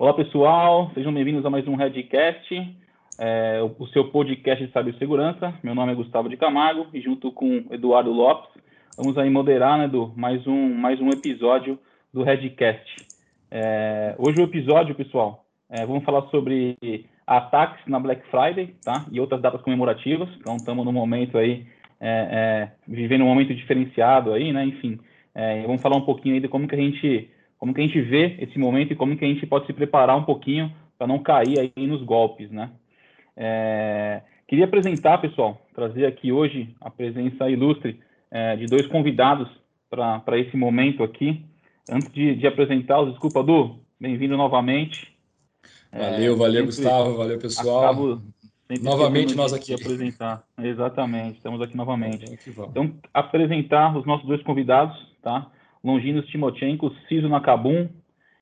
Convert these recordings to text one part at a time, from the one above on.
Olá, pessoal, sejam bem-vindos a mais um Redcast, é, o seu podcast de cibersegurança. Meu nome é Gustavo de Camargo e junto com Eduardo Lopes, vamos aí moderar, né, Edu, mais um, mais um episódio do Redcast. É, hoje o episódio, pessoal, é, vamos falar sobre ataques na Black Friday, tá? E outras datas comemorativas. Então, estamos no momento aí, é, é, vivendo um momento diferenciado aí, né? Enfim, é, vamos falar um pouquinho aí de como que a gente como que a gente vê esse momento e como que a gente pode se preparar um pouquinho para não cair aí nos golpes, né? É, queria apresentar, pessoal, trazer aqui hoje a presença ilustre é, de dois convidados para esse momento aqui. Antes de, de apresentá-los, desculpa, Du, bem-vindo novamente. Valeu, é, valeu, Gustavo, valeu, pessoal. Acabo novamente nós aqui. Apresentar. Exatamente, estamos aqui novamente. Então, apresentar os nossos dois convidados, tá? Longinos Timochenko, Ciso Nakabum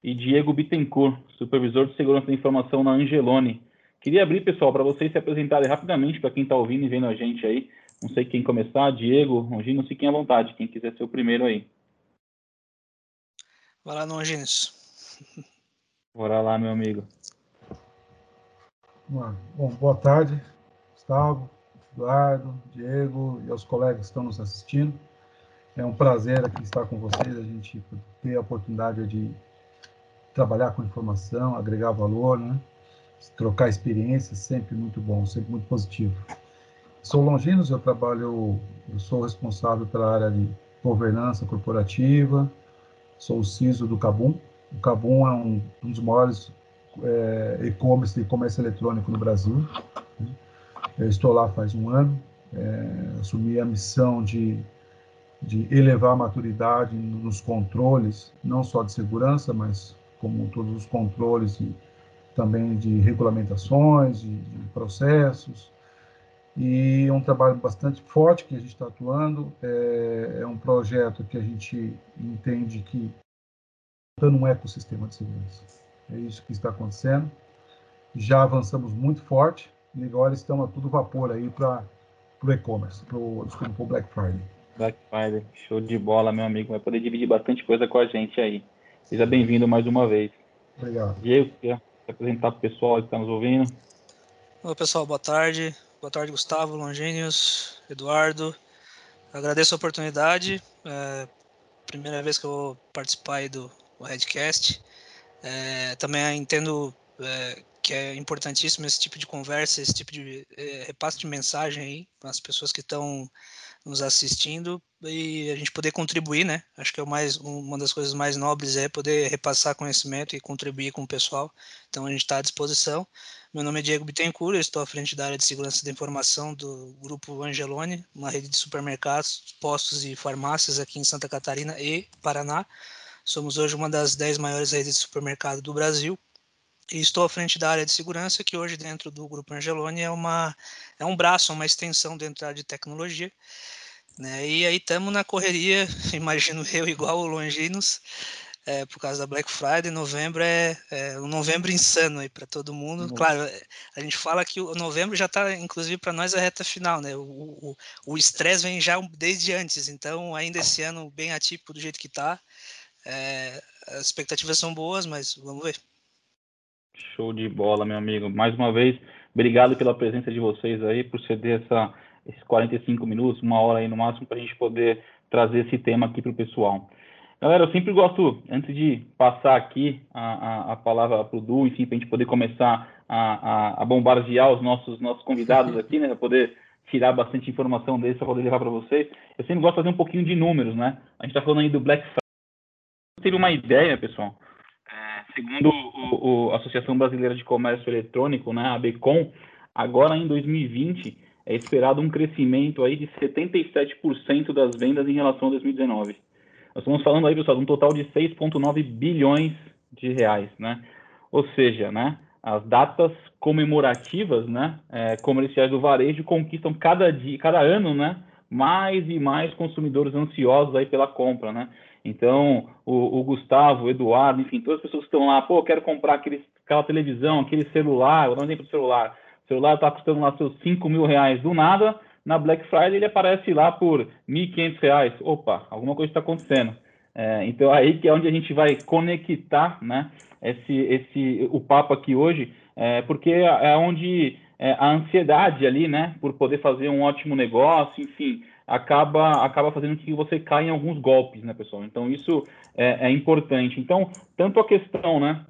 e Diego Bittencourt, supervisor de segurança da informação na Angelone. Queria abrir, pessoal, para vocês se apresentarem rapidamente para quem está ouvindo e vendo a gente aí. Não sei quem começar, Diego, Longinos, fiquem à vontade, quem quiser ser o primeiro aí. Vai lá, Longinos. Bora lá, meu amigo. Bom, boa tarde, Gustavo, Eduardo, Diego e aos colegas que estão nos assistindo. É um prazer aqui estar com vocês, a gente ter a oportunidade de trabalhar com informação, agregar valor, né? trocar experiências, sempre muito bom, sempre muito positivo. Sou Longinos, eu trabalho, eu sou responsável pela área de governança corporativa, sou o CISO do Cabum. O Cabum é um, um dos maiores é, e-commerce de comércio eletrônico no Brasil. Né? Eu estou lá faz um ano, é, assumi a missão de de elevar a maturidade nos controles, não só de segurança, mas como todos os controles e também de regulamentações, de, de processos. E é um trabalho bastante forte que a gente está atuando. É, é, um projeto que a gente entende que está um ecossistema de segurança. É isso que está acontecendo. Já avançamos muito forte e agora estamos a todo vapor aí para o e-commerce, para o Black Friday. Black Friday, show de bola, meu amigo. Vai poder dividir bastante coisa com a gente aí. Seja bem-vindo mais uma vez. Obrigado. Diego, quer se apresentar para o pessoal que está nos ouvindo? Olá, pessoal, boa tarde. Boa tarde, Gustavo, Longínios, Eduardo. Agradeço a oportunidade. É, primeira vez que eu vou participar aí do, do Redcast. É, também entendo é, que é importantíssimo esse tipo de conversa, esse tipo de é, repasse de mensagem aí para as pessoas que estão nos assistindo e a gente poder contribuir, né? Acho que é mais, uma das coisas mais nobres é poder repassar conhecimento e contribuir com o pessoal. Então a gente está à disposição. Meu nome é Diego Bittencourt, eu estou à frente da área de segurança da informação do Grupo Angelone, uma rede de supermercados, postos e farmácias aqui em Santa Catarina e Paraná. Somos hoje uma das dez maiores redes de supermercado do Brasil, e estou à frente da área de segurança, que hoje dentro do Grupo Angeloni é, uma, é um braço, uma extensão dentro da área de tecnologia. Né? E aí estamos na correria, imagino eu, igual o Longinos, é, por causa da Black Friday, novembro é, é um novembro insano aí para todo mundo. Nossa. Claro, a gente fala que o novembro já está, inclusive, para nós a reta final, né? O estresse vem já desde antes, então ainda esse ano bem atípico do jeito que está. É, as expectativas são boas, mas vamos ver. Show de bola, meu amigo. Mais uma vez, obrigado pela presença de vocês aí, por ceder essa, esses 45 minutos, uma hora aí no máximo, para a gente poder trazer esse tema aqui para o pessoal. Galera, eu sempre gosto, antes de passar aqui a, a, a palavra para o Du, enfim, para a gente poder começar a, a, a, bombardear os nossos, nossos convidados aqui, né, para poder tirar bastante informação deles, para poder levar para vocês, eu sempre gosto de fazer um pouquinho de números, né? A gente está falando aí do Black Friday. Teve uma ideia, pessoal, segundo a Associação Brasileira de Comércio Eletrônico, né, a BECOM, agora em 2020 é esperado um crescimento aí de 77% das vendas em relação a 2019. Nós estamos falando aí, pessoal, de um total de 6,9 bilhões de reais, né? Ou seja, né, as datas comemorativas, né, é, comerciais do varejo conquistam cada dia, cada ano, né, mais e mais consumidores ansiosos aí pela compra, né? Então, o, o, Gustavo, o Eduardo, enfim, todas as pessoas que estão lá, pô, quero comprar aquele, aquela televisão, aquele celular, vou dar um exemplo do celular. O celular está custando lá seus 5 mil reais do nada, na Black Friday ele aparece lá por 1.500 reais. Opa, alguma coisa está acontecendo. É, então aí que é onde a gente vai conectar, né? Esse, esse, o papo aqui hoje, é, porque é, é onde é, a ansiedade ali, né? Por poder fazer um ótimo negócio, enfim, acaba acaba fazendo que você caia em alguns golpes, né, pessoal? Então isso é, é importante. Então tanto a questão, né?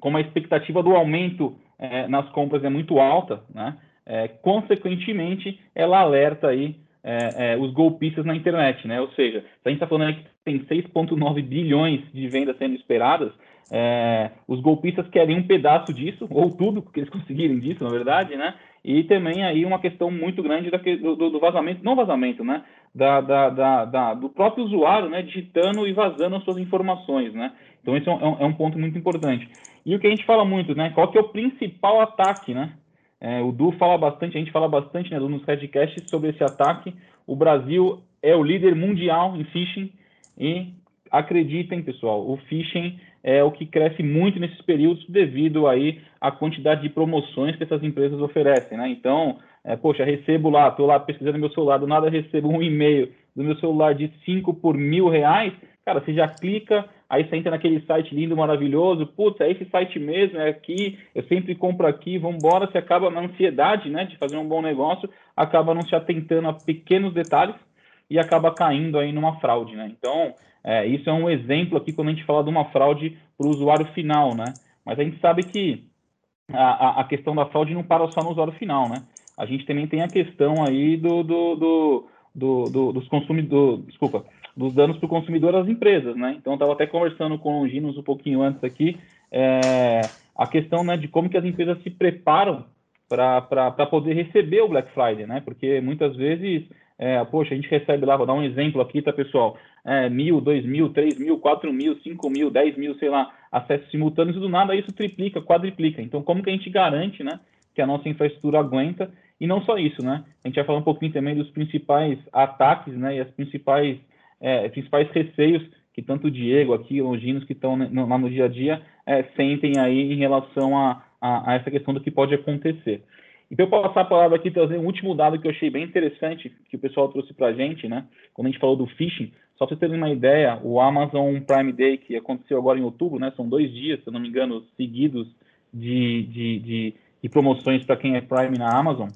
Como a expectativa do aumento é, nas compras é muito alta, né? É, consequentemente, ela alerta aí é, é, os golpistas na internet, né? Ou seja, se a gente está falando que tem 6,9 bilhões de vendas sendo esperadas, é, os golpistas querem um pedaço disso, ou tudo que eles conseguirem disso, na verdade, né? E também aí uma questão muito grande do, do vazamento, não vazamento, né? Da, da, da, da, do próprio usuário, né? Digitando e vazando as suas informações, né? Então esse é um, é um ponto muito importante. E o que a gente fala muito, né? Qual que é o principal ataque, né? É, o Du fala bastante, a gente fala bastante né, nos Redcasts sobre esse ataque. O Brasil é o líder mundial em phishing e acreditem, pessoal, o phishing é o que cresce muito nesses períodos devido aí à quantidade de promoções que essas empresas oferecem, né? Então, é, poxa, recebo lá, estou lá pesquisando meu celular, do nada recebo um e-mail do meu celular de 5 por mil reais, cara, você já clica, aí você entra naquele site lindo, maravilhoso, putz, é esse site mesmo, é aqui, eu sempre compro aqui, vamos embora, você acaba na ansiedade, né, de fazer um bom negócio, acaba não se atentando a pequenos detalhes e acaba caindo aí numa fraude, né? Então, é, isso é um exemplo aqui quando a gente fala de uma fraude para o usuário final, né? Mas a gente sabe que a, a, questão da fraude não para só no usuário final, né? A gente também tem a questão aí do, do, do, do, do dos consumidores, desculpa, dos danos para o consumidor às empresas, né? Então, estava até conversando com o Longinos um pouquinho antes aqui, é, a questão né, de como que as empresas se preparam para poder receber o Black Friday, né? Porque muitas vezes, é, poxa, a gente recebe lá, vou dar um exemplo aqui, tá, pessoal? É, mil, dois mil, três mil, quatro mil, cinco mil, dez mil, sei lá, acessos simultâneos e do nada isso triplica, quadriplica. Então, como que a gente garante, né, que a nossa infraestrutura aguenta? E não só isso, né? A gente vai falar um pouquinho também dos principais ataques, né, e as principais é, principais receios que tanto o Diego aqui, Longinos, que estão lá no dia a dia, é, sentem aí em relação a, a, a, essa questão do que pode acontecer. E para eu passar a palavra aqui, trazer um último dado que eu achei bem interessante, que o pessoal trouxe para a gente, né? Quando a gente falou do phishing, só para vocês terem uma ideia, o Amazon Prime Day, que aconteceu agora em outubro, né? São dois dias, se não me engano, seguidos de, de, de, de promoções para quem é Prime na Amazon.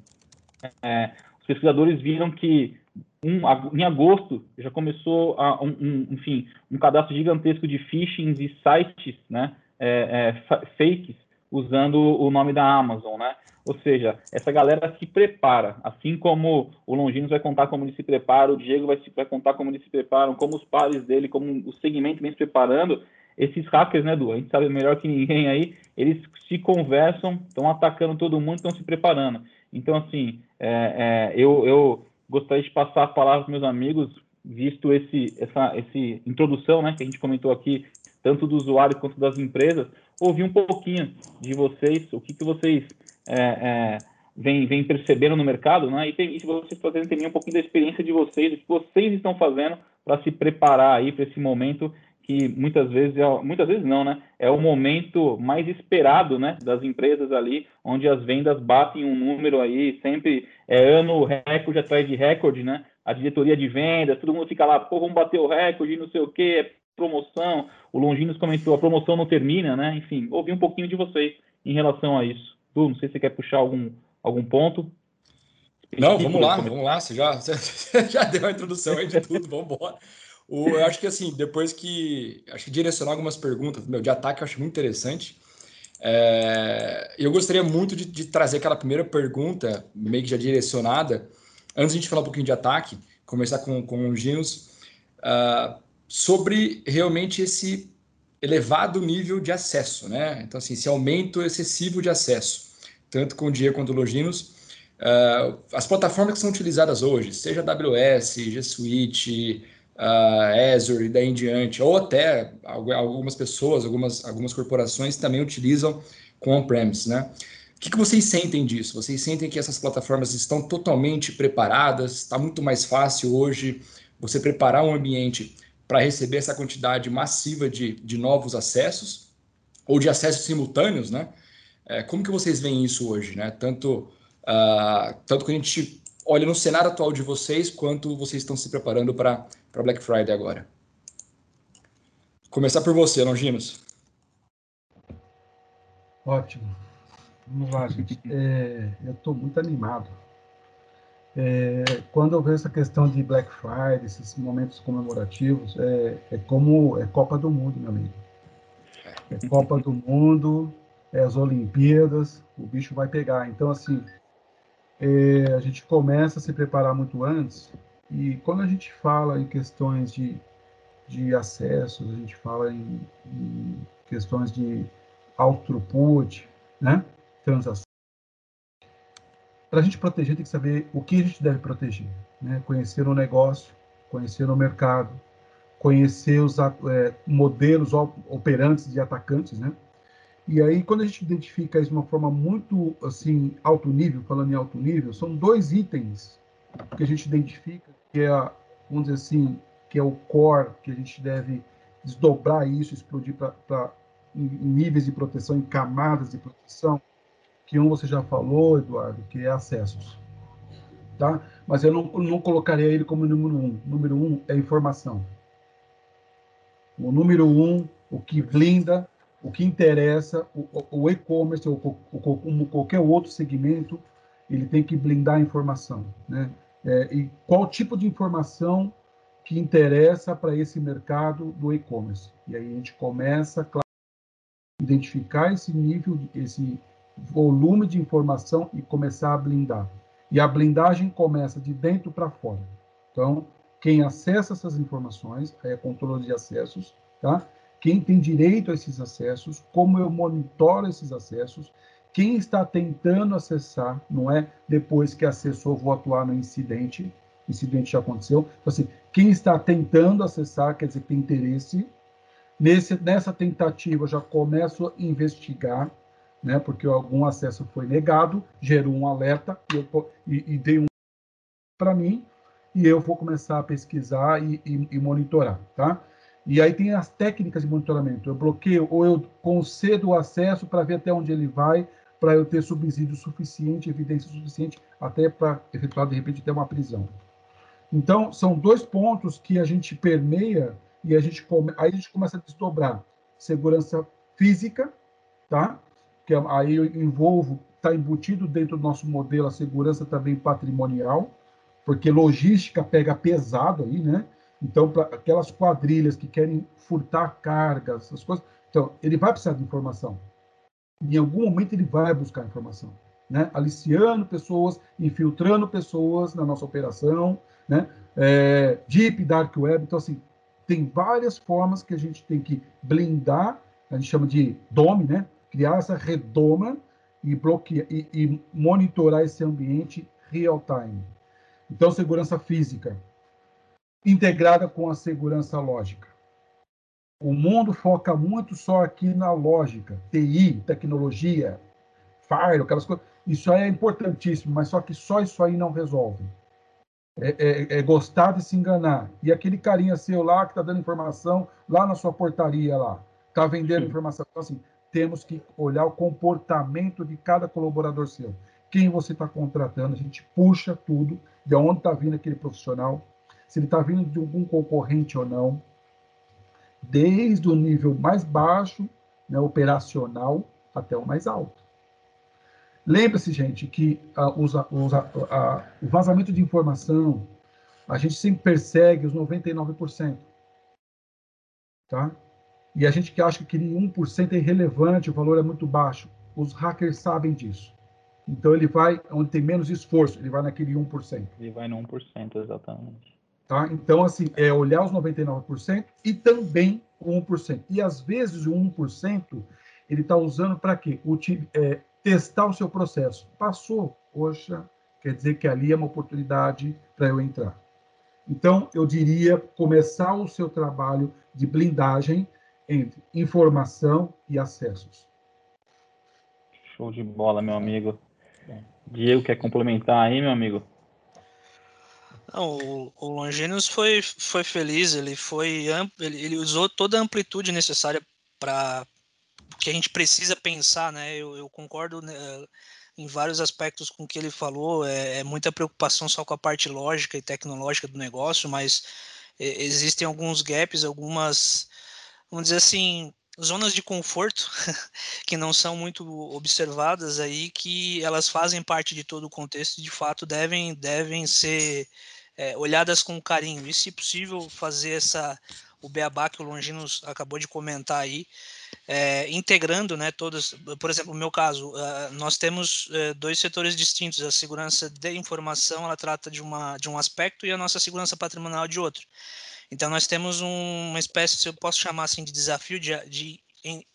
É, os pesquisadores viram que um, em agosto já começou a, um, um, enfim, um cadastro gigantesco de phishing e sites, né, é, é, fakes usando o nome da Amazon, né? Ou seja, essa galera se prepara, assim como o Longinos vai contar como ele se prepara, o Diego vai, se, vai contar como eles se preparam, como os pares dele, como o segmento vem se preparando. Esses hackers, né, Du? A gente sabe melhor que ninguém aí, eles se conversam, estão atacando todo mundo, estão se preparando. Então, assim, é, é, eu, eu gostaria de passar a palavra para meus amigos, visto esse, essa esse introdução né, que a gente comentou aqui, tanto do usuário quanto das empresas, ouvir um pouquinho de vocês, o que, que vocês é, é, vêm, vêm percebendo no mercado, né? E, tem, e se vocês fazerem também um pouquinho da experiência de vocês, o que vocês estão fazendo para se preparar aí para esse momento que muitas vezes, é, muitas vezes não, né? É o momento mais esperado, né, das empresas ali, onde as vendas batem um número aí, sempre é ano recorde atrás de recorde, né? A diretoria de vendas, todo mundo fica lá, pô, vamos bater o recorde, não sei o quê, promoção. O Longinos comentou, a promoção não termina, né? Enfim, ouvi um pouquinho de vocês em relação a isso. Du, não sei se você quer puxar algum, algum ponto. Não, vamos lá, vamos lá. Você já, você já deu a introdução aí de tudo, vamos embora. O, eu acho que assim, depois que. Acho que direcionar algumas perguntas meu, de ataque eu acho muito interessante. É, eu gostaria muito de, de, trazer aquela primeira pergunta, meio que já direcionada, antes de a gente falar um pouquinho de ataque, começar com, com o Ginos, uh, sobre realmente esse elevado nível de acesso, né? Então, assim, esse aumento excessivo de acesso, tanto com o Diego quanto Loginos. Uh, as plataformas que são utilizadas hoje, seja AWS, G Suite, uh, Azure e daí em diante, ou até algumas pessoas, algumas, algumas corporações também utilizam com on-premise, né? O que, que vocês sentem disso? Vocês sentem que essas plataformas estão totalmente preparadas? Está muito mais fácil hoje você preparar um ambiente para receber essa quantidade massiva de, de novos acessos ou de acessos simultâneos, né? É, como que vocês veem isso hoje, né? Tanto, uh, tanto que a gente olha no cenário atual de vocês, quanto vocês estão se preparando para Black Friday agora? Começar por você, Longinos. Ótimo. Vamos lá, gente. É, eu estou muito animado. É, quando eu vejo essa questão de Black Friday, esses momentos comemorativos, é, é como é Copa do Mundo, meu amigo. É Copa do Mundo, é as Olimpíadas, o bicho vai pegar. Então, assim, é, a gente começa a se preparar muito antes, e quando a gente fala em questões de, de acessos, a gente fala em, em questões de throughput, né? transações. Para a gente proteger, tem que saber o que a gente deve proteger. Né? Conhecer o negócio, conhecer o mercado, conhecer os é, modelos operantes de atacantes, né? E aí, quando a gente identifica isso de uma forma muito, assim, alto nível, falando em alto nível, são dois itens que a gente identifica, que é, vamos dizer assim, que é o core, que a gente deve desdobrar isso, explodir para níveis de proteção, em camadas de proteção, que um você já falou, Eduardo, que é acessos. Tá? Mas eu não, não colocaria ele como número um. Número um é informação. O número um, o que blinda, o que interessa, o, o e-commerce ou, como qualquer outro segmento, ele tem que blindar a informação. Né? É, e qual tipo de informação que interessa para esse mercado do e-commerce? E aí a gente começa, claro, identificar esse nível, esse volume de informação e começar a blindar. E a blindagem começa de dentro para fora. Então, quem acessa essas informações, é controle de acessos, tá? Quem tem direito a esses acessos, como eu monitoro esses acessos, quem está tentando acessar, não é depois que acessou, vou atuar no incidente, incidente já aconteceu. Então, assim, quem está tentando acessar, quer dizer, tem interesse, Nesse, nessa tentativa, já começo a investigar, né, porque algum acesso foi negado, gerou um alerta e, eu, e, e dei um para mim, e eu vou começar a pesquisar e, e, e, monitorar, tá? E aí tem as técnicas de monitoramento. Eu bloqueio ou eu concedo o acesso para ver até onde ele vai, para eu ter subsídio suficiente, evidência suficiente, até para efetuar, de repente, até uma prisão. Então, são dois pontos que a gente permeia e a gente come, aí a gente começa a desdobrar segurança física, tá? Que aí eu envolvo, está embutido dentro do nosso modelo a segurança também patrimonial, porque logística pega pesado aí, né? Então, para aquelas quadrilhas que querem furtar cargas, essas coisas, então ele vai precisar de informação. Em algum momento ele vai buscar informação, né? Aliciando pessoas, infiltrando pessoas na nossa operação, né? É, deep dark web, então assim tem várias formas que a gente tem que blindar, a gente chama de DOME, né? Criar essa redoma e bloquear e, e monitorar esse ambiente real time. Então, segurança física integrada com a segurança lógica. O mundo foca muito só aqui na lógica, TI, tecnologia, fire, aquelas coisas. Isso aí é importantíssimo, mas só que só isso aí não resolve é, é, é, gostar de se enganar. E aquele carinha seu lá que está dando informação lá na sua portaria lá, está vendendo Sim. informação. Então, assim, temos que olhar o comportamento de cada colaborador seu. Quem você está contratando, a gente puxa tudo, de onde está vindo aquele profissional, se ele está vindo de algum concorrente ou não, desde o nível mais baixo, né, operacional, até o mais alto. Lembre-se, gente, que os, os, uh, o vazamento de informação, a gente sempre persegue os 99%. Tá? E a gente que acha que aquele 1% é irrelevante, o valor é muito baixo. Os hackers sabem disso. Então ele vai onde tem menos esforço, ele vai naquele 1%. Ele vai no 1%, exatamente. Tá? Então, assim, é olhar os 99% e também o 1%. E às vezes o 1% ele está usando para quê? O, é, testar o seu processo. Passou, poxa, quer dizer que ali é uma oportunidade para eu entrar. Então, eu diria começar o seu trabalho de blindagem entre informação e acessos. Show de bola, meu amigo. Diego, quer complementar aí, meu amigo? Não, o, o Longinus foi, foi feliz, ele foi ele, ele usou toda a amplitude necessária para que a gente precisa pensar, né? Eu, eu concordo né, em vários aspectos com o que ele falou. É, é, muita preocupação só com a parte lógica e tecnológica do negócio, mas é, existem alguns gaps, algumas vamos dizer assim, zonas de conforto que não são muito observadas aí, que elas fazem parte de todo o contexto e de fato devem, devem ser é, olhadas com carinho. E, se possível, fazer essa o beabá que o Longinos acabou de comentar aí, é, integrando né, todas, por exemplo, no meu caso, uh, nós temos uh, dois setores distintos, a segurança de informação, ela trata de, uma, de um aspecto e a nossa segurança patrimonial de outro. Então nós temos um, uma espécie, se eu posso chamar assim, de desafio de, de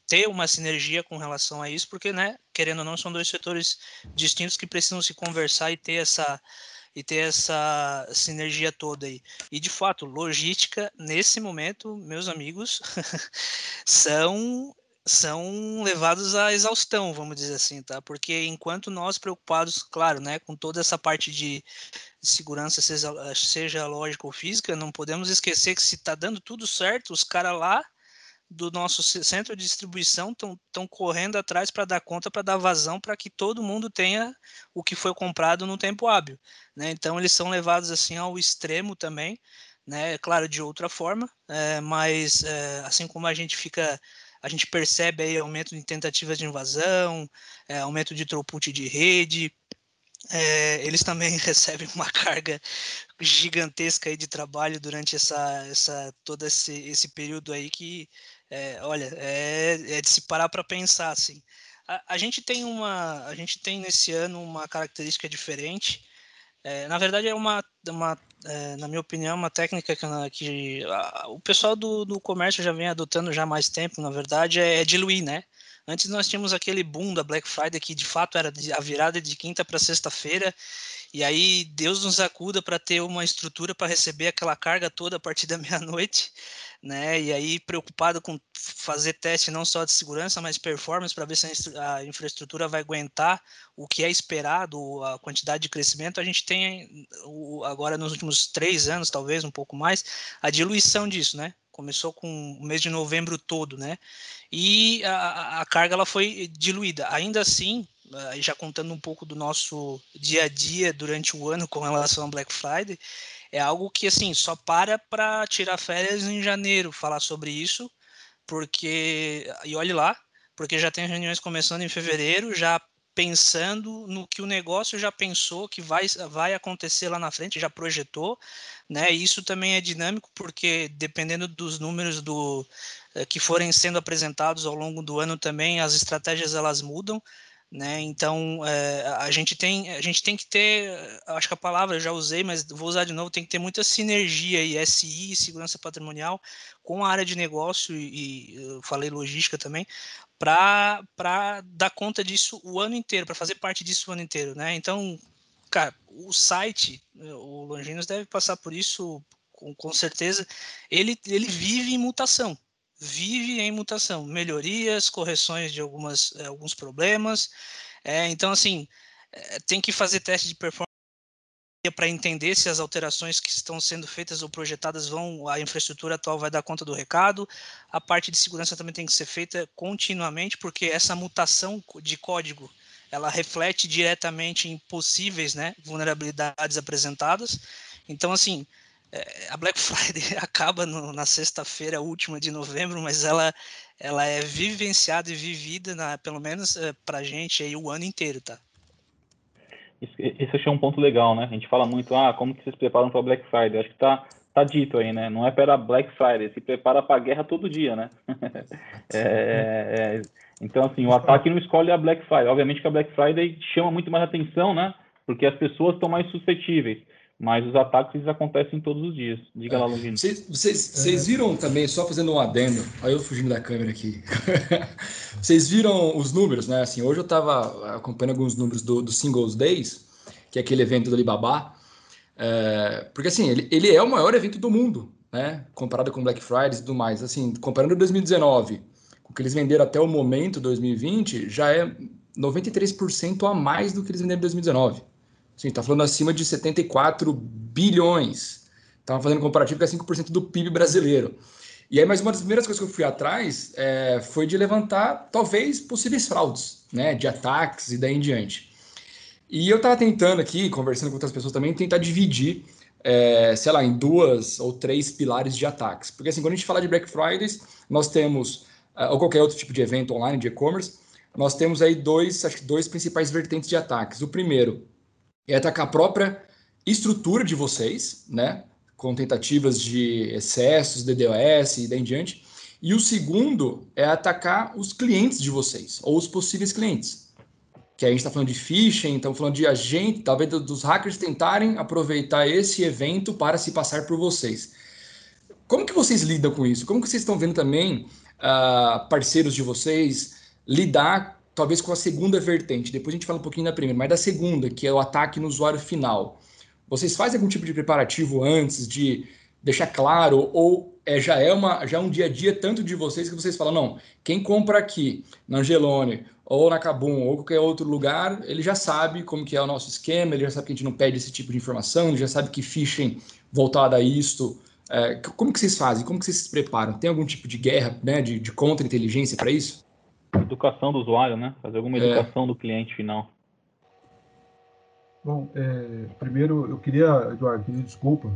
ter uma sinergia com relação a isso, porque, né, querendo ou não, são dois setores distintos que precisam se conversar e ter essa e ter essa sinergia toda aí. E de fato, logística nesse momento, meus amigos, são são levados à exaustão, vamos dizer assim, tá? Porque enquanto nós preocupados, claro, né, com toda essa parte de, segurança, seja, seja lógica ou física, não podemos esquecer que se está dando tudo certo, os caras lá do nosso centro de distribuição estão correndo atrás para dar conta, para dar vazão, para que todo mundo tenha o que foi comprado no tempo hábil. Né? Então, eles são levados assim ao extremo também, né? claro, de outra forma, é, mas é, assim como a gente fica a gente percebe aí aumento de tentativas de invasão, é, aumento de throughput de rede, é, eles também recebem uma carga gigantesca aí de trabalho durante essa, essa todo esse, esse período aí que é, olha, é, é, de se parar para pensar, assim. A, a, gente tem uma, a gente tem nesse ano uma característica diferente. É, na verdade, é uma, uma é, na minha opinião, uma técnica que, que a, o pessoal do, do comércio já vem adotando já há mais tempo, na verdade, é, é diluir, né? Antes nós tínhamos aquele boom da Black Friday que de fato era a virada de quinta para sexta-feira e aí Deus nos acuda para ter uma estrutura para receber aquela carga toda a partir da meia-noite, né? E aí preocupado com fazer teste não só de segurança, mas performance para ver se a infraestrutura vai aguentar o que é esperado, a quantidade de crescimento. A gente tem agora nos últimos três anos, talvez um pouco mais, a diluição disso, né? Começou com o mês de novembro todo, né? E a, a carga ela foi diluída. Ainda assim, uh, já contando um pouco do nosso dia a dia durante o ano com relação ao Black Friday, é algo que assim só para para tirar férias em janeiro falar sobre isso, porque e olhe lá, porque já tem reuniões começando em fevereiro, já pensando no que o negócio já pensou que vai, vai acontecer lá na frente, já projetou, né? Isso também é dinâmico porque dependendo dos números do eh, que forem sendo apresentados ao longo do ano também, as estratégias elas mudam. Né? Então é, a gente tem a gente tem que ter, acho que a palavra eu já usei, mas vou usar de novo, tem que ter muita sinergia e SI, segurança patrimonial, com a área de negócio e, e falei logística também, para dar conta disso o ano inteiro, para fazer parte disso o ano inteiro, né? Então, cara, o site, o Longinos deve passar por isso com, com certeza. Ele ele vive em mutação vive em mutação, melhorias, correções de algumas, eh, alguns problemas. É, então, assim, é, tem que fazer teste de performance para entender se as alterações que estão sendo feitas ou projetadas vão, a infraestrutura atual vai dar conta do recado. A parte de segurança também tem que ser feita continuamente, porque essa mutação de código ela reflete diretamente em possíveis né, vulnerabilidades apresentadas. Então, assim, é, a Black Friday acaba no, na sexta-feira última de novembro, mas ela, ela é vivenciada e vivida, na, pelo menos é, para a gente, aí, o ano inteiro, tá? Esse é um ponto legal, né? A gente fala muito, ah, como que vocês preparam para Black Friday? Acho que tá, tá dito aí, né? Não é para Black Friday, se prepara para guerra todo dia, né? é, é, então, assim, o ataque não escolhe a Black Friday. Obviamente que a Black Friday chama muito mais atenção, né? Porque as pessoas estão mais suscetíveis mas os ataques eles acontecem todos os dias. Diga lá, Longino. Vocês viram também, só fazendo um adendo, aí eu fugindo da câmera aqui. Vocês viram os números, né? Assim, hoje eu estava acompanhando alguns números do, do Singles Days, que é aquele evento do Alibaba, é, porque assim, ele, ele é o maior evento do mundo, né? Comparado com Black Friday e tudo mais. Assim, comparando 2019 com o que eles venderam até o momento, 2020, já é 93% a mais do que eles venderam em 2019. Sim, está falando acima de 74 bilhões. Estava fazendo comparativo que é 5% do PIB brasileiro. E aí, mais uma das primeiras coisas que eu fui atrás é, foi de levantar, talvez, possíveis fraudes, né, de ataques e daí em diante. E eu estava tentando aqui, conversando com outras pessoas também, tentar dividir é, sei lá, em duas ou três pilares de ataques. Porque assim, quando a gente fala de Black Fridays, nós temos, uh, ou qualquer outro tipo de evento online, de e-commerce, nós temos aí dois, acho que dois principais vertentes de ataques. O primeiro é atacar a própria estrutura de vocês, né? Com tentativas de excessos, DDoS e daí em diante. E o segundo é atacar os clientes de vocês, ou os possíveis clientes. Que a gente está falando de phishing, estamos falando de agente, talvez dos hackers tentarem aproveitar esse evento para se passar por vocês. Como que vocês lidam com isso? Como que vocês estão vendo também uh, parceiros de vocês lidar talvez com a segunda vertente? Depois a gente fala um pouquinho da primeira, mas da segunda, que é o ataque no usuário final. Vocês fazem algum tipo de preparativo antes de deixar claro ou é, já é uma já é um dia a dia tanto de vocês que vocês falam não quem compra aqui na Angelone ou na Cabum ou qualquer outro lugar ele já sabe como que é o nosso esquema ele já sabe que a gente não pede esse tipo de informação ele já sabe que phishing voltada a isto é, como que vocês fazem como que vocês se preparam tem algum tipo de guerra né de, de contra inteligência para isso educação do usuário né fazer alguma é. educação é. do cliente final Bom, é, primeiro eu queria, Eduardo, pedir desculpa,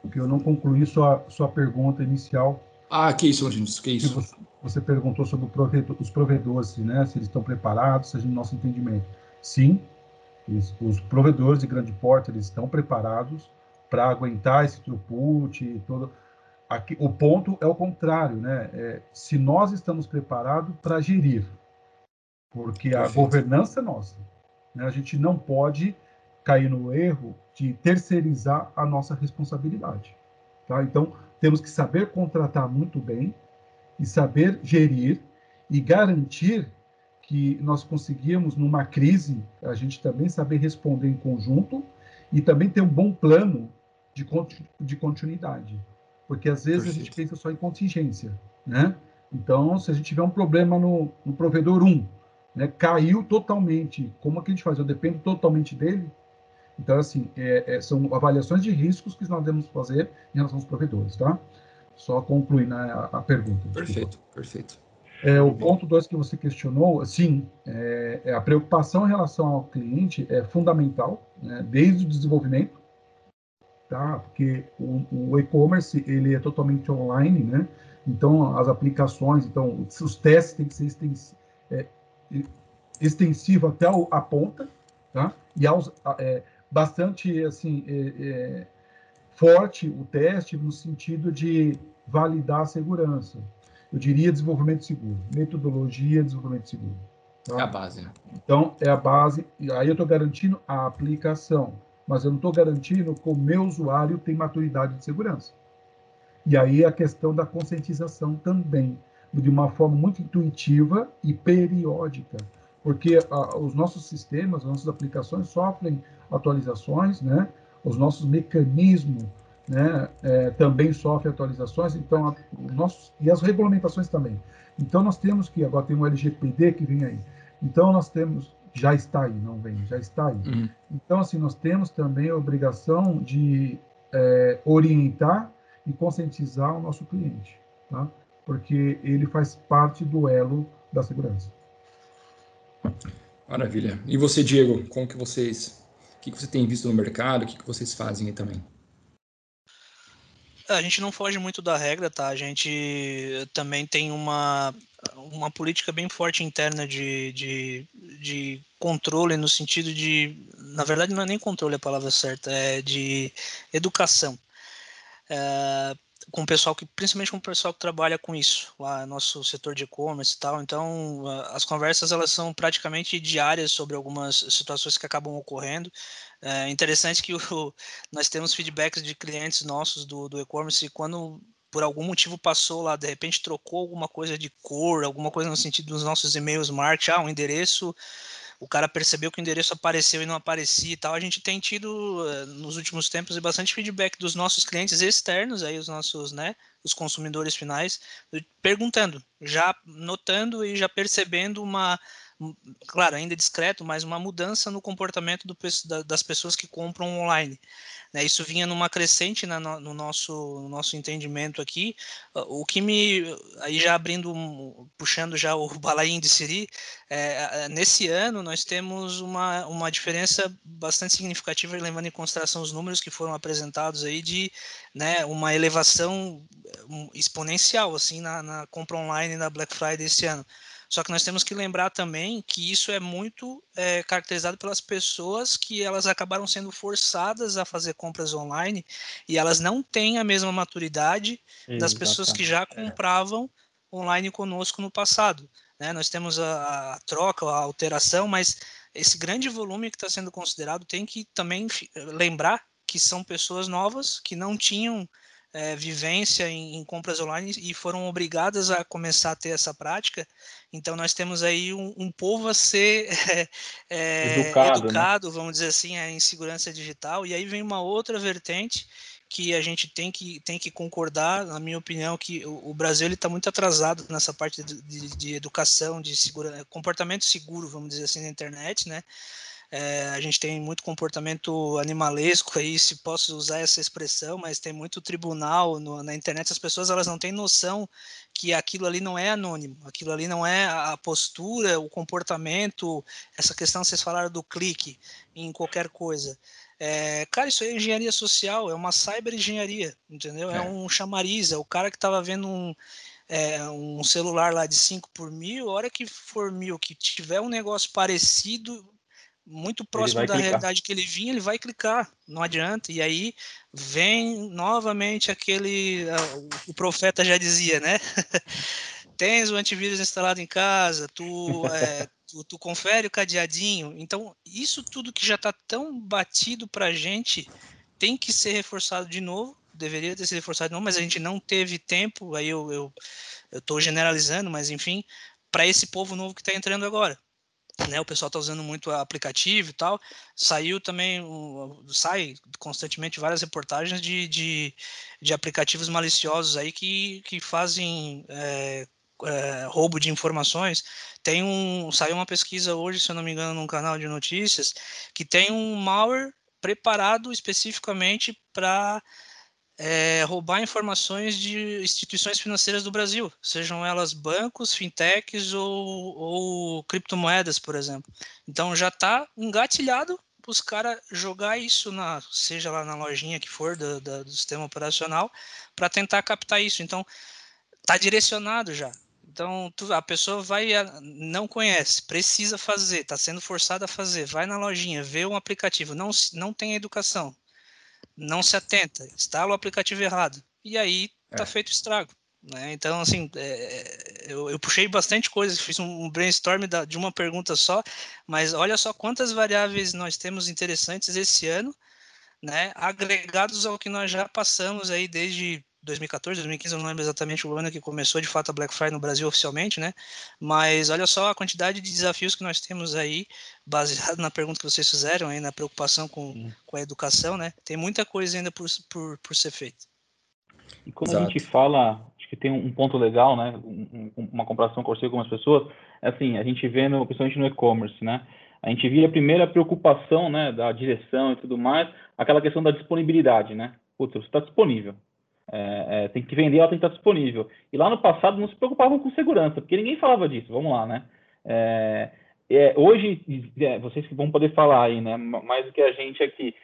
porque eu não concluí sua, sua pergunta inicial. Ah, que isso, Angelis, que isso. Você, você, perguntou sobre provedor, os provedores, né, se eles estão preparados, seja no nosso entendimento. Sim, eles, os provedores de grande porte, eles estão preparados para aguentar esse throughput e todo... Aqui, o ponto é o contrário, né? É, se nós estamos preparados para gerir, porque a governança é nossa. Né? A gente não pode cair no erro de terceirizar a nossa responsabilidade. Tá? Então, temos que saber contratar muito bem e saber gerir e garantir que nós conseguimos, numa crise, a gente também saber responder em conjunto e também ter um bom plano de, de continuidade. Porque às vezes Perfeito. a gente pensa só em contingência, né? Então, se a gente tiver um problema no, no provedor 1, né, caiu totalmente, como é que a gente faz? Eu dependo totalmente dele, então, assim, é, é, são avaliações de riscos que nós devemos fazer em relação aos provedores, tá? Só concluir né, a, a, pergunta. Perfeito, desculpa. perfeito. É, o ponto 2 que você questionou, sim, é, é, a preocupação em relação ao cliente é fundamental, né, desde o desenvolvimento, tá? Porque o, o e-commerce, ele é totalmente online, né? Então, as aplicações, então, os testes têm que ser extens, é, extensivo até a ponta, tá? E aos, é, bastante assim é, é, forte o teste no sentido de validar a segurança. Eu diria desenvolvimento seguro, metodologia desenvolvimento seguro. Tá? É a base. Né? Então é a base. E aí eu estou garantindo a aplicação, mas eu não estou garantindo que o meu usuário tem maturidade de segurança. E aí a questão da conscientização também, de uma forma muito intuitiva e periódica, porque a, os nossos sistemas, as nossas aplicações sofrem atualizações, né? Os nossos mecanismos, né? É, também sofrem atualizações. Então, a, nossos, e as regulamentações também. Então, nós temos que agora tem um LGPD que vem aí. Então, nós temos já está aí, não vem, já está aí. Uhum. Então, assim, nós temos também a obrigação de é, orientar e conscientizar o nosso cliente, tá? Porque ele faz parte do elo da segurança. Maravilha. E você, Diego, como que vocês que, que você tem visto no mercado? O que, que vocês fazem aí também? É, a gente não foge muito da regra, tá? A gente também tem uma, uma política bem forte interna de, de, de controle, no sentido de. Na verdade, não é nem controle a palavra certa, é de educação. É, com o pessoal que, principalmente com o pessoal que trabalha com isso, lá nosso setor de e-commerce e tal. Então, as conversas elas são praticamente diárias sobre algumas situações que acabam ocorrendo. É interessante que o, nós temos feedbacks de clientes nossos do, do e-commerce quando por algum motivo passou lá, de repente trocou alguma coisa de cor, alguma coisa no sentido dos nossos e-mails marketing, ah, um endereço o cara percebeu que o endereço apareceu e não aparecia e tal. A gente tem tido eh, nos últimos tempos bastante feedback dos nossos clientes externos, aí os nossos, né, os consumidores finais, perguntando, já notando e já percebendo uma claro, ainda discreto, mas uma mudança no comportamento do, das pessoas que compram online. Né? Isso vinha numa crescente no, nosso, no nosso entendimento aqui. O que me, aí já abrindo, puxando já o balaim de Siri, é, nesse ano nós temos uma, uma diferença bastante significativa, levando em consideração os números que foram apresentados aí, de né, uma elevação exponencial assim na, na compra online na Black Friday esse ano. Só que nós temos que lembrar também que isso é muito é, caracterizado pelas pessoas que elas acabaram sendo forçadas a fazer compras online e elas não têm a mesma maturidade das pessoas que já é. compravam online conosco no passado. Né? Nós temos a, a troca, a alteração, mas esse grande volume que está sendo considerado tem que também lembrar que são pessoas novas que não tinham é, vivência em, em, compras online e foram obrigadas a começar a ter essa prática. Então nós temos aí um, um povo a ser é, é, educado, né? educado né? vamos dizer assim, em segurança digital. E aí vem uma outra vertente que a gente tem que, tem que concordar, na minha opinião, que o, o Brasil está muito atrasado nessa parte de, de, de educação, de segura, comportamento seguro, vamos dizer assim, na internet, né? É, a gente tem muito comportamento animalesco aí, se posso usar essa expressão, mas tem muito tribunal no, na internet. As pessoas elas não têm noção que aquilo ali não é anônimo, aquilo ali não é a postura, o comportamento, essa questão vocês falaram do clique em qualquer coisa. É, cara, isso é engenharia social, é uma cyber engenharia, entendeu? É, é um chamariz, é o cara que estava vendo um, é, um celular lá de 5 por mil, a hora que for mil, que tiver um negócio parecido, muito próximo da clicar. realidade que ele vinha, ele vai clicar, não adianta. E aí vem novamente aquele. Uh, o profeta já dizia, né? Tens o antivírus instalado em casa, tu, é, tu, tu, confere o cadeadinho. Então, isso tudo que já está tão batido para a gente tem que ser reforçado de novo. Deveria ter sido reforçado de novo, mas a gente não teve tempo. Aí eu estou generalizando, mas enfim, para esse povo novo que está entrando agora né, o pessoal está usando muito aplicativo e tal. Saiu também, sai constantemente várias reportagens de, de, de aplicativos maliciosos aí que, que fazem é, é, roubo de informações. Tem um, saiu uma pesquisa hoje, se eu não me engano, num canal de notícias, que tem um malware preparado especificamente para é, roubar informações de instituições financeiras do Brasil, sejam elas bancos, fintechs ou, ou criptomoedas, por exemplo. Então já está engatilhado para os caras jogar isso na, seja lá na lojinha que for do, do, do sistema operacional, para tentar captar isso. Então está direcionado já. Então tu, a pessoa vai, não conhece, precisa fazer, está sendo forçada a fazer, vai na lojinha, vê um aplicativo, não, não tem educação, não se atenta, instala o aplicativo errado. E aí tá é. feito estrago. Né? Então, assim, é, eu, eu, puxei bastante coisa, fiz um brainstorm da, de uma pergunta só, mas olha só quantas variáveis nós temos interessantes esse ano, né? agregados ao que nós já passamos aí desde 2014, 2015, eu não lembro exatamente o ano que começou de fato a Black Friday no Brasil oficialmente, né? Mas olha só a quantidade de desafios que nós temos aí, baseado na pergunta que vocês fizeram, aí, na preocupação com, com a educação, né? Tem muita coisa ainda por, por, por ser feita. E quando Exato. a gente fala, acho que tem um ponto legal, né? Um, uma comparação com algumas pessoas, é assim, a gente vê, no, principalmente no e-commerce, né? A gente via a primeira preocupação, né, da direção e tudo mais, aquela questão da disponibilidade, né? Putz, você está disponível. É, é, tem que vender, ela tem que estar disponível. E lá no passado não se preocupavam com segurança, porque ninguém falava disso. Vamos lá, né? É, é hoje, é, vocês que vão poder falar aí, né? Mais do que a gente aqui.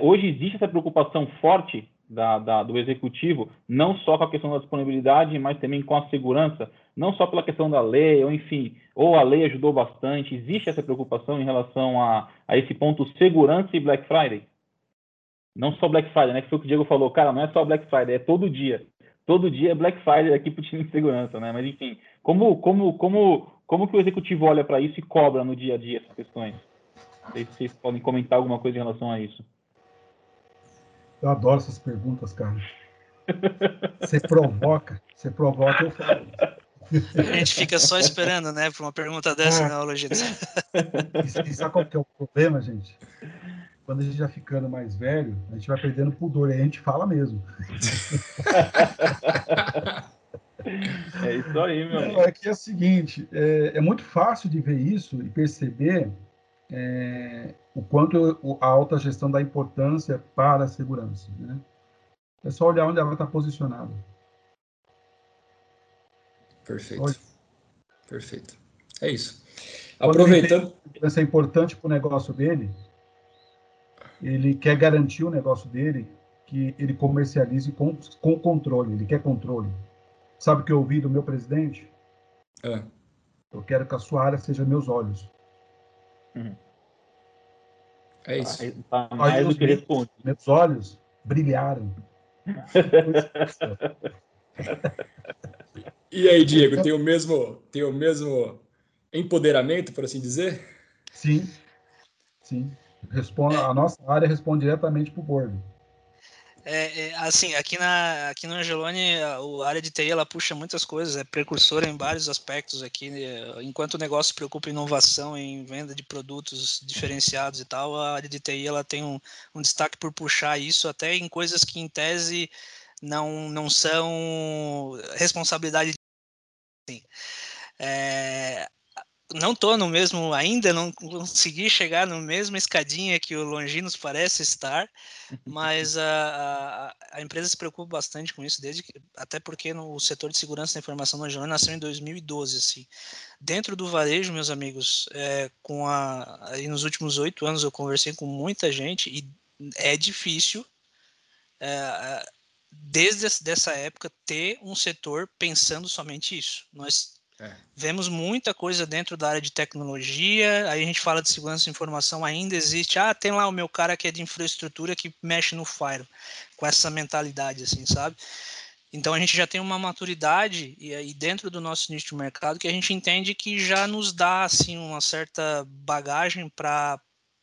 Hoje existe essa preocupação forte da, da, do executivo, não só com a questão da disponibilidade, mas também com a segurança, não só pela questão da lei, ou enfim, ou a lei ajudou bastante. Existe essa preocupação em relação a, a esse ponto segurança e Black Friday? Não só Black Friday, né? Que foi o que o Diego falou, cara, não é só Black Friday, é todo dia. Todo dia é Black Friday aqui para o time de segurança, né? Mas enfim, como, como, como, como que o executivo olha para isso e cobra no dia a dia essas questões? Não sei se vocês podem comentar alguma coisa em relação a isso. Eu adoro essas perguntas, cara. Você provoca, você provoca, eu falo. A gente fica só esperando, né, para uma pergunta dessa, ah, né, Logina? E, e sabe qual que é o problema, gente? Quando a gente vai ficando mais velho, a gente vai perdendo pudor, e a gente fala mesmo. É isso aí, meu amigo. É que é o seguinte, é, é muito fácil de ver isso e perceber é, o quanto a alta gestão dá importância para a segurança. Né? É só olhar onde ela está posicionada. Perfeito. Olha. Perfeito. É isso. Aproveitando. Isso é importante para o negócio dele. Ele quer garantir o negócio dele que ele comercialize com, com controle. Ele quer controle. Sabe o que eu ouvi do meu presidente? É. Eu quero que a sua área seja meus olhos. Uhum. É isso. Tá mais do que responde. Meus olhos brilharam. e aí, Diego, tem o mesmo, tem o mesmo empoderamento, por assim dizer? Sim, sim. Responde, a nossa área responde diretamente para o board. É, é, assim, aqui, na, aqui no Angelone, a, a, área de TI ela puxa muitas coisas, é precursora em vários aspectos aqui. Né? Enquanto o negócio se preocupa em inovação, em venda de produtos diferenciados e tal, a área de TI ela tem um, um destaque por puxar isso até em coisas que, em tese, não, não são responsabilidade. Assim. É, não tô no mesmo ainda, não consegui chegar no mesmo escadinha que o Longinos parece estar, mas a, a, a, empresa se preocupa bastante com isso, desde que, até porque no setor de segurança da informação no Angelone nasceu em 2012, assim. Dentro do varejo, meus amigos, é, com a, aí nos últimos oito anos eu conversei com muita gente e é difícil é, desde essa época ter um setor pensando somente isso. Nós é. Vemos muita coisa dentro da área de tecnologia, aí a gente fala de segurança de informação, ainda existe, ah, tem lá o meu cara que é de infraestrutura que mexe no Fire, com essa mentalidade, assim, sabe? Então a gente já tem uma maturidade e aí dentro do nosso nicho de mercado que a gente entende que já nos dá assim uma certa bagagem para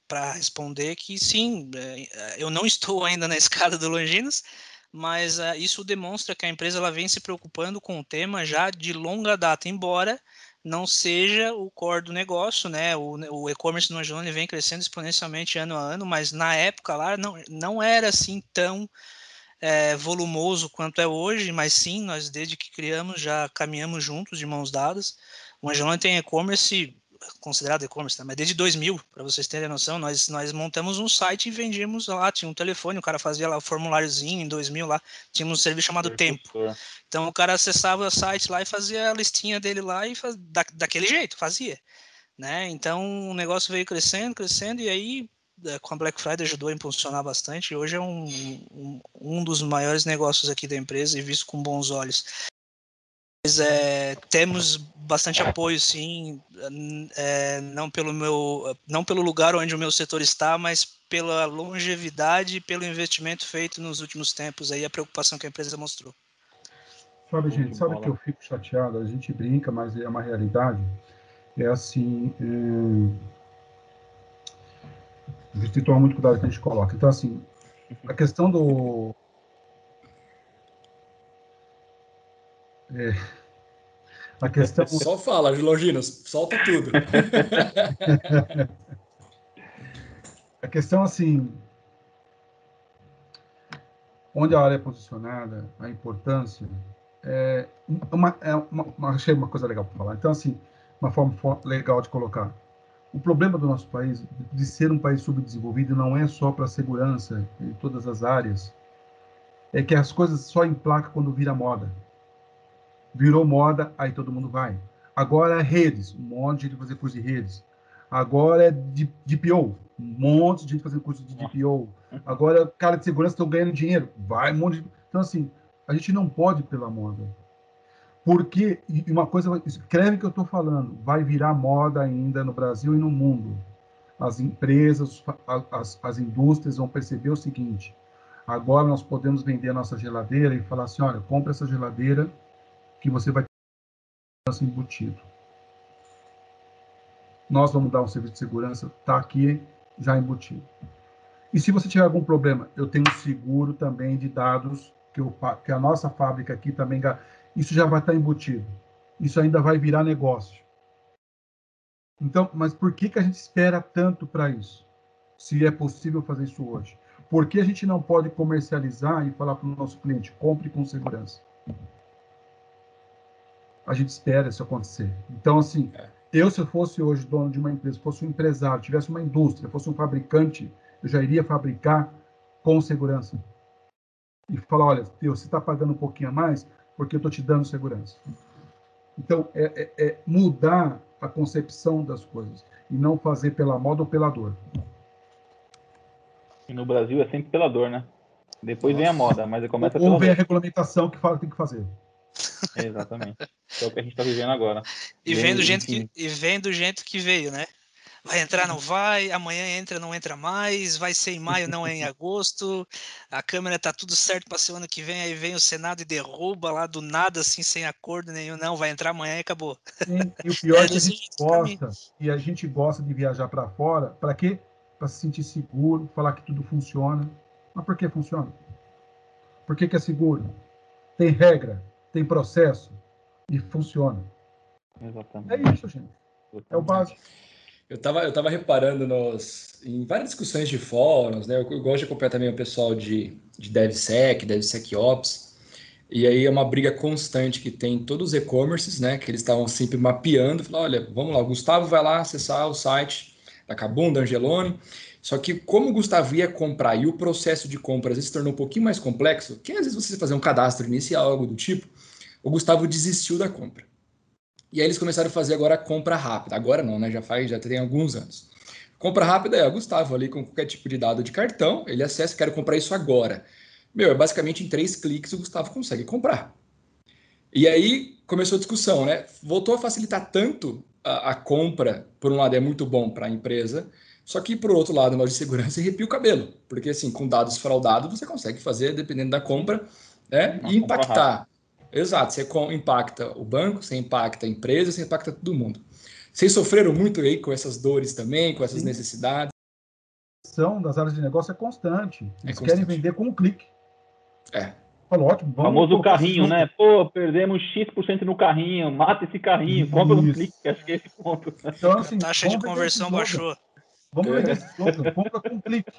para responder que sim, é, eu não estou ainda na escada do Longinos, mas uh, isso demonstra que a empresa ela vem se preocupando com o tema já de longa data, embora não seja o core do negócio, né? O, o e-commerce no Angelone vem crescendo exponencialmente ano a ano, mas na época lá não, não era assim tão é, volumoso quanto é hoje, mas sim, nós desde que criamos já caminhamos juntos, de mãos dadas. O Angelone tem e-commerce considerado e-commerce, né? mas desde 2000, para vocês terem noção, nós, nós montamos um site e vendíamos lá, tinha um telefone, o cara fazia lá o formuláriozinho em 2000 lá, tinha um serviço chamado Tempo. Então o cara acessava o site lá e fazia a listinha dele lá e faz, da, daquele jeito, fazia. Né? Então o negócio veio crescendo, crescendo, e aí é, com a Black Friday ajudou a impulsionar bastante, e hoje é um, um, um dos maiores negócios aqui da empresa e visto com bons olhos. Mas é, temos bastante apoio, sim, é, não pelo meu, não pelo lugar onde o meu setor está, mas pela longevidade e pelo investimento feito nos últimos tempos aí, a preocupação que a empresa mostrou. Sabe, gente, sabe que eu fico chateado? A gente brinca, mas é uma realidade. É assim, é... a gente tem que tomar muito cuidado que a gente coloca. Então, assim, a questão do É, a questão... Só fala, Longinos, solta tudo. a questão, assim, onde a área é posicionada, a importância, é uma, é uma, uma, achei uma coisa legal para falar. Então, assim, uma forma legal de colocar. O problema do nosso país, de ser um país subdesenvolvido, não é só para a segurança em todas as áreas, é que as coisas só emplacam quando vira moda virou moda, aí todo mundo vai. Agora é redes, um monte de gente fazer curso de redes. Agora é de DPO, um monte de gente fazendo curso de DPO. Agora, cara de segurança estão ganhando dinheiro, vai um monte de... Então, assim, a gente não pode pela moda. Porque, e uma coisa, escreve que eu estou falando, vai virar moda ainda no Brasil e no mundo. As empresas, as, as indústrias vão perceber o seguinte: agora nós podemos vender a nossa geladeira e falar assim: olha, compra essa geladeira que você vai ter embutido. Nós vamos dar um serviço de segurança, está aqui já embutido. E se você tiver algum problema, eu tenho seguro também de dados que, eu, que a nossa fábrica aqui também, isso já vai estar embutido. Isso ainda vai virar negócio. Então, mas por que, que a gente espera tanto para isso? Se é possível fazer isso hoje. Por que a gente não pode comercializar e falar para o nosso cliente, compre com segurança? A gente espera isso acontecer. Então, assim, é. eu, se eu fosse hoje dono de uma empresa, fosse um empresário, tivesse uma indústria, fosse um fabricante, eu já iria fabricar com segurança. E falar, olha, você está pagando um pouquinho a mais porque eu estou te dando segurança. Então, é, é, é, mudar a concepção das coisas e não fazer pela moda ou pela dor. E no Brasil é sempre pela dor, né? Depois Nossa. vem a moda, mas começa Ou vem a regulamentação que fala que tem que fazer. exatamente. É o que a gente está vivendo agora. E vendo, gente que, e vendo gente que veio, né? Vai entrar, não vai, amanhã entra, não entra mais, vai ser em maio, não é em agosto, a Câmara tá tudo certo para ser ano que vem, aí vem o Senado e derruba lá do nada, assim, sem acordo nenhum, não, vai entrar amanhã e acabou. Sim, e o pior é que a gente gosta, e a gente gosta de viajar para fora, para quê? Para se sentir seguro, falar que tudo funciona. Mas por que funciona? Por que, que é seguro? Tem regra, tem processo e funciona. Exatamente. É isso, gente. É o básico. Eu estava eu tava reparando nos, em várias discussões de fóruns, né? Eu, eu gosto de acompanhar também o pessoal de, de DevSec, DevSecOps, e aí é uma briga constante que tem todos os e-commerces, né? Que eles estavam sempre mapeando, falando, olha, vamos lá, o Gustavo vai lá acessar o site da Kabum, da Angelone, só que como o Gustavo ia comprar e o processo de compra às vezes se tornou um pouquinho mais complexo, que às vezes você fazer um cadastro inicial, algo do tipo, o Gustavo desistiu da compra. E aí eles começaram a fazer agora a compra rápida. Agora não, né? Já faz, já tem alguns anos. Compra rápida é o Gustavo ali com qualquer tipo de dado de cartão, ele acessa, quero comprar isso agora. Meu, é basicamente em três cliques o Gustavo consegue comprar. E aí começou a discussão, né? Voltou a facilitar tanto a, a compra, por um lado é muito bom para a empresa, só que por outro lado, na loja de segurança, arrepia o cabelo, porque assim, com dados fraudados você consegue fazer, dependendo da compra, né? E impactar Exato, você impacta o banco, você impacta a empresa, você impacta todo mundo. Vocês sofreram muito aí com essas dores também, com essas Sim. necessidades? A ação das áreas de negócio é constante. É Eles é constante. querem vender com um clique. É. Falou, ótimo. Vamos famoso carrinho, né? Pô, perdemos X% no carrinho, mata esse carrinho, compra no clique, acho que é esse ponto. Então, assim, a taxa de conversão baixou. Vamos ver esse slogan, compra com um clique.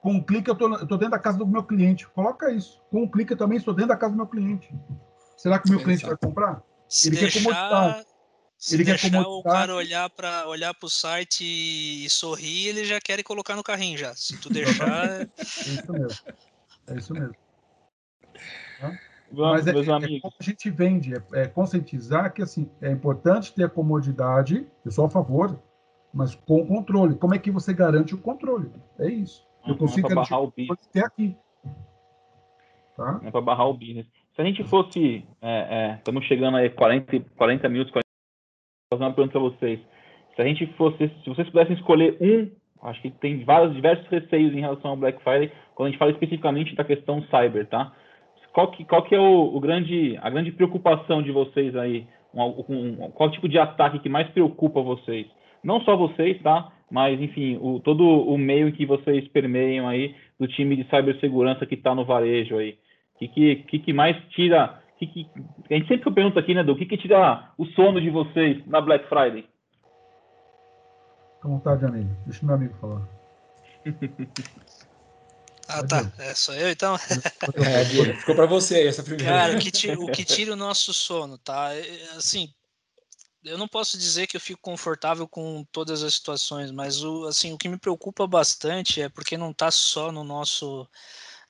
Com um clique eu tô, eu tô dentro da casa do meu cliente. Coloca isso. Com um clique eu também estou dentro da casa do meu cliente. Será que o meu cliente vai comprar? Se ele deixar, quer comoditar. Se ele deixar quer o cara olhar para olhar o site e sorrir, ele já quer colocar no carrinho já. Se tu deixar. é isso mesmo. É isso mesmo. Mas é, é, a gente vende, é, é, conscientizar que assim, é importante ter a comodidade, eu sou a favor, mas com controle. Como é que você garante o controle? É isso. Eu consigo é garantir o business. ter aqui. Tá? É para barrar o business. Se a gente fosse, é, é, estamos chegando aí 40, 40 minutos, 40, vou fazer uma pergunta para vocês. Se a gente fosse, se vocês pudessem escolher um, acho que tem vários diversos receios em relação ao Black Friday, quando a gente fala especificamente da questão cyber, tá? Qual que, qual que é o, o grande, a grande preocupação de vocês aí? Um, um, qual tipo de ataque que mais preocupa vocês? Não só vocês, tá? Mas, enfim, o, todo o meio que vocês permeiam aí do time de cibersegurança que está no varejo aí que, que, que mais tira. Que, que, a gente sempre pergunta aqui, né, do que, que tira o sono de vocês na Black Friday? Com vontade, amigo. Deixa o meu amigo falar. Ah, tá. É, sou eu então? É, ficou para você aí essa primeira. Cara, o que, tira, o que tira o nosso sono, tá? É, assim, eu não posso dizer que eu fico confortável com todas as situações, mas o, assim, o que me preocupa bastante é porque não está só no nosso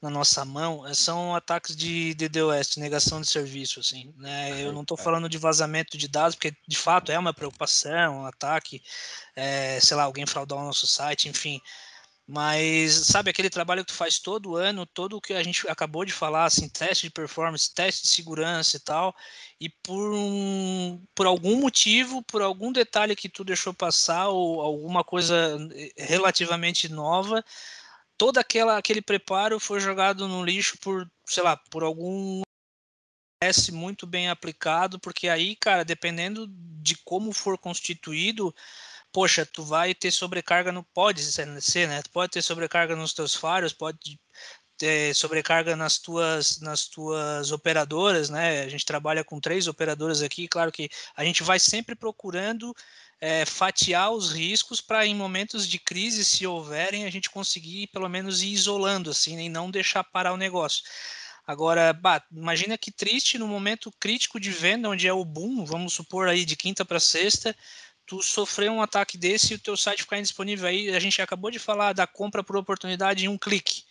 na nossa mão eh, são ataques de DDoS, negação de serviço, assim, né? Eu não estou falando de vazamento de dados, porque de fato é uma preocupação, um ataque, é, sei lá, alguém fraudar o nosso site, enfim. Mas sabe aquele trabalho que tu faz todo ano, todo o que a gente acabou de falar, assim, teste de performance, teste de segurança e tal, e por um, por algum motivo, por algum detalhe que tu deixou passar ou alguma coisa eh, relativamente nova, todo aquela, aquele preparo foi jogado no lixo por, sei lá, por algum S muito bem aplicado, porque aí, cara, dependendo de como for constituído, poxa, tu vai ter sobrecarga no pode ser, né? Tu pode ter sobrecarga nos teus faros, pode ter sobrecarga nas tuas nas tuas operadoras, né? A gente trabalha com três operadoras aqui, claro que a gente vai sempre procurando é, fatiar os riscos para em momentos de crise, se houverem, a gente conseguir pelo menos ir isolando assim, né, e não deixar parar o negócio. Agora, bah, imagina que triste no momento crítico de venda, onde é o boom, vamos supor aí de quinta para sexta, tu sofrer um ataque desse e o teu site ficar indisponível aí, a gente acabou de falar da compra por oportunidade em um clique.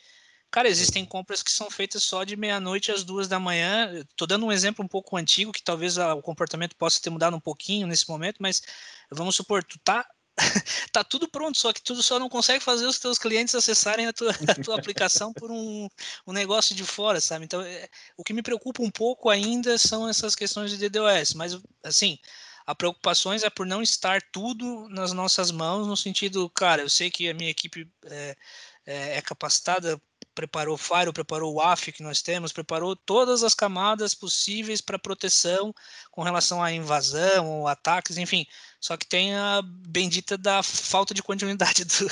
Cara, existem compras que são feitas só de meia-noite às duas da manhã. Estou dando um exemplo um pouco antigo, que talvez o comportamento possa ter mudado um pouquinho nesse momento, mas vamos supor, tu tá tá tudo pronto, só que tu só não consegue fazer os teus clientes acessarem a tua, a tua aplicação por um, um negócio de fora, sabe? Então, é, o que me preocupa um pouco ainda são essas questões de DDoS, mas assim, a preocupações é por não estar tudo nas nossas mãos, no sentido, cara, eu sei que a minha equipe é, é, é capacitada preparou o Fire, preparou o AF que nós temos, preparou todas as camadas possíveis para proteção com relação à invasão ou ataques, enfim. Só que tem a bendita da falta de continuidade do,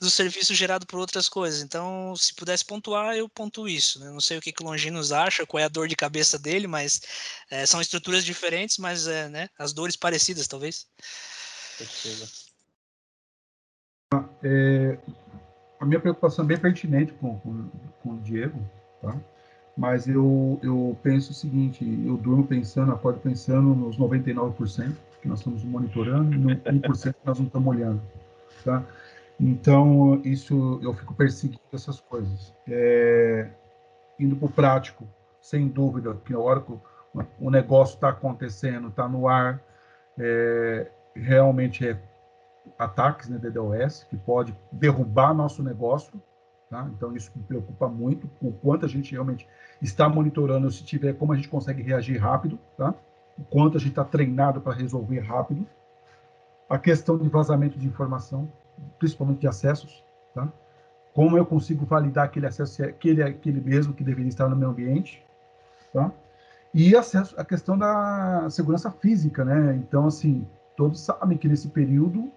do serviço gerado por outras coisas. Então, se pudesse pontuar, eu pontuo isso. Né? Não sei o que, que o Longinos acha, qual é a dor de cabeça dele, mas é, são estruturas diferentes, mas é, né, as dores parecidas, talvez. É, a minha preocupação é bem pertinente com, com, com o Diego, tá? mas eu, eu penso o seguinte, eu durmo pensando, acordo pensando nos 99% que nós estamos monitorando e no 1% que nós não estamos olhando, tá? Então, isso, eu fico perseguindo essas coisas. É, indo para o prático, sem dúvida, que a hora que o, negócio está acontecendo, está no ar, é, realmente é ataques, né, DDoS, que pode derrubar nosso negócio, tá? Então isso me preocupa muito, o quanto a gente realmente está monitorando, se tiver como a gente consegue reagir rápido, tá? O quanto a gente está treinado para resolver rápido. A questão de vazamento de informação, principalmente de acessos, tá? Como eu consigo validar aquele acesso, é aquele, aquele mesmo que deveria estar no meu ambiente, tá? E acesso, a questão da segurança física, né? Então, assim, todos sabem que nesse período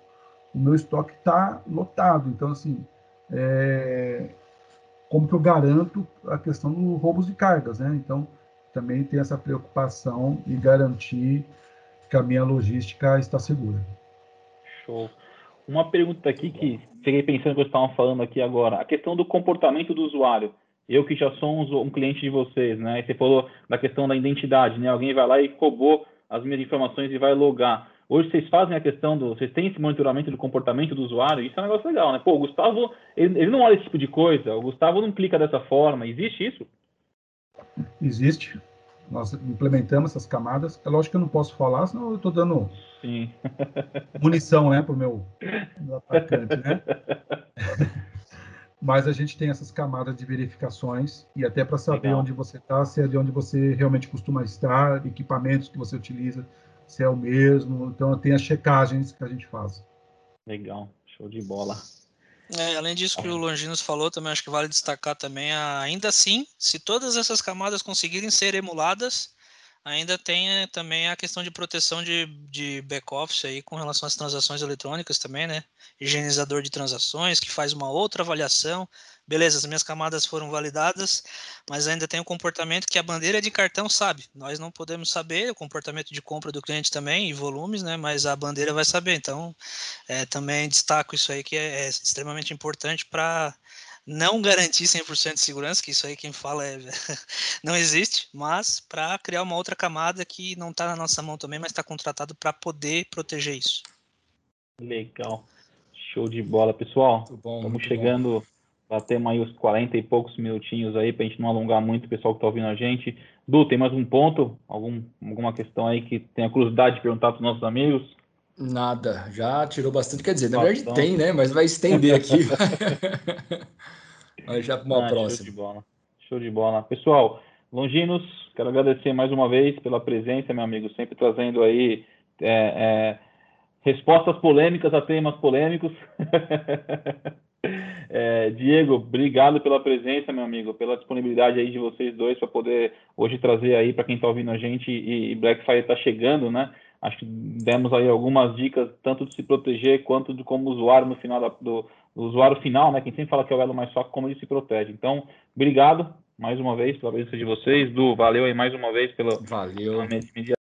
o meu estoque está lotado. Então, assim, é, como que eu garanto a questão dos roubos de cargas, né? Então, também tem essa preocupação e garantir que a minha logística está segura. Show. Uma pergunta aqui que fiquei pensando que vocês estavam falando aqui agora, a questão do comportamento do usuário. Eu que já sou um, um cliente de vocês, né? Você falou da questão da identidade, né? Alguém vai lá e roubou as minhas informações e vai logar. Hoje vocês fazem a questão do. Vocês têm esse monitoramento do comportamento do usuário, isso é um negócio legal, né? Pô, o Gustavo, ele, ele não olha esse tipo de coisa, o Gustavo não clica dessa forma. Existe isso? Existe. Nós implementamos essas camadas. É lógico que eu não posso falar, senão eu estou dando Sim. munição né, para o meu, meu atacante, né? Mas a gente tem essas camadas de verificações e até para saber Legal. onde você está, se é de onde você realmente costuma estar, equipamentos que você utiliza se é o mesmo. Então, tem as checagens que a gente faz. Legal, show de bola. É, além disso que o Longinos falou, também acho que vale destacar também, ainda assim, se todas essas camadas conseguirem ser emuladas, ainda tem eh, também a questão de proteção de, de back-office aí com relação às transações eletrônicas também, né? Higienizador de transações, que faz uma outra avaliação beleza, as minhas camadas foram validadas, mas ainda tem o um comportamento que a bandeira de cartão sabe. Nós não podemos saber o comportamento de compra do cliente também e volumes, né? Mas a bandeira vai saber. Então, é, também destaco isso aí que é, é extremamente importante para não garantir 100% de segurança, que isso aí quem fala é, não existe, mas para criar uma outra camada que não está na nossa mão também, mas está contratado para poder proteger isso. Legal. Show de bola, pessoal. Estamos chegando bom Batemos aí os 40 e poucos minutinhos aí para a gente não alongar muito o pessoal que está ouvindo a gente. Du, tem mais um ponto? Algum, alguma questão aí que tenha curiosidade de perguntar para os nossos amigos? Nada, já tirou bastante. Quer dizer, na verdade tem, né? Mas vai estender aqui. Mas já para uma ah, próxima. Show de bola. Show de bola. Pessoal, Longinos, quero agradecer mais uma vez pela presença, meu amigo, sempre trazendo aí é, é, respostas polêmicas a temas polêmicos. É, Diego, obrigado pela presença, meu amigo, pela disponibilidade aí de vocês dois para poder hoje trazer aí para quem está ouvindo a gente e, e Black Friday está chegando, né? Acho que demos aí algumas dicas tanto de se proteger quanto de como usuário no final da, do, do, usuário final, né? Quem sempre fala que é o elo mais fraco, como ele se protege. Então, obrigado mais uma vez pela presença de vocês, Du, valeu aí mais uma vez pela valeu. Pela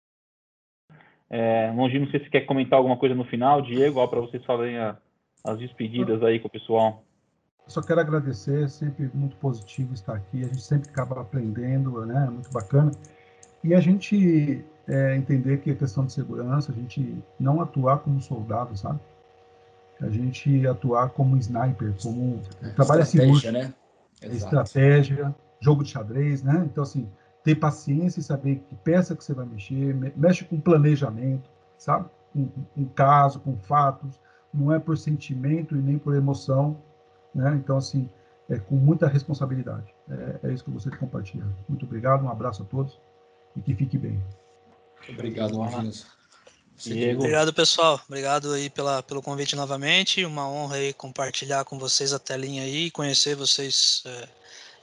é, Longe, não sei se quer comentar alguma coisa no final, Diego, para vocês falarem a, as despedidas aí com o pessoal. só quero agradecer, sempre muito positivo estar aqui. A gente sempre acaba aprendendo, né? Muito bacana. E a gente é, entender que a questão de segurança, a gente não atuar como soldado, sabe? A gente atuar como sniper, como é, trabalho estratégia, né? Estratégia, jogo de xadrez, né? Então, assim, ter paciência e saber que peça que você vai mexer, mexe com planejamento, sabe? Com, com caso, com fatos, não é por sentimento e nem por emoção, né? Então, assim, é com muita responsabilidade. É, é isso que eu gostaria de compartilhar. Muito obrigado, um abraço a todos e que fique bem. Obrigado, Marquinhos. Obrigado, pessoal. Obrigado aí pela, pelo convite novamente. Uma honra aí compartilhar com vocês a telinha aí, conhecer vocês é,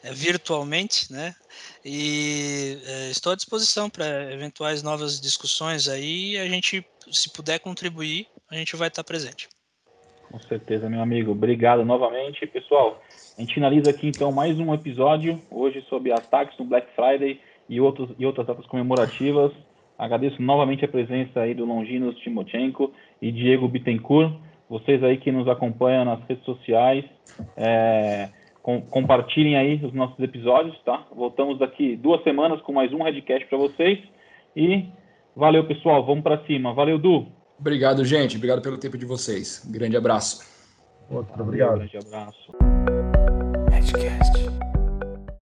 é, virtualmente, né? E é, estou à disposição para eventuais novas discussões aí. A gente, se puder contribuir, a gente vai estar presente. Com certeza, meu amigo. Obrigado novamente, pessoal. A gente finaliza aqui então mais um episódio hoje sobre ataques no Black Friday e, outros, e outras datas comemorativas. Agradeço novamente a presença aí do Longinos Timochenko e Diego Bittencourt. Vocês aí que nos acompanham nas redes sociais, é, com, compartilhem aí os nossos episódios, tá? Voltamos daqui duas semanas com mais um Redcast para vocês. E valeu, pessoal. Vamos para cima. Valeu, Du. Obrigado, gente. Obrigado pelo tempo de vocês. Grande abraço. Outro, obrigado. Um grande abraço. Redcast.